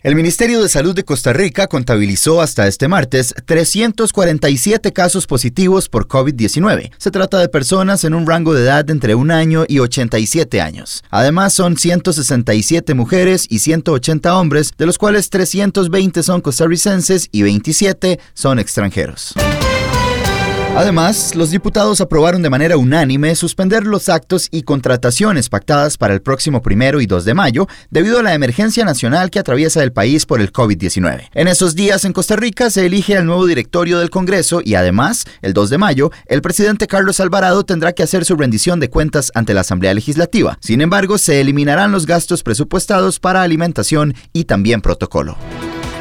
El Ministerio de Salud de Costa Rica contabilizó hasta este martes 347 casos positivos por COVID-19. Se trata de personas en un rango de edad entre un año y 87 años. Además, son 167 mujeres y 180 hombres, de los cuales 320 son costarricenses y 27 son extranjeros. Además, los diputados aprobaron de manera unánime suspender los actos y contrataciones pactadas para el próximo primero y 2 de mayo debido a la emergencia nacional que atraviesa el país por el COVID-19. En esos días en Costa Rica se elige al nuevo directorio del Congreso y además, el 2 de mayo, el presidente Carlos Alvarado tendrá que hacer su rendición de cuentas ante la Asamblea Legislativa. Sin embargo, se eliminarán los gastos presupuestados para alimentación y también protocolo.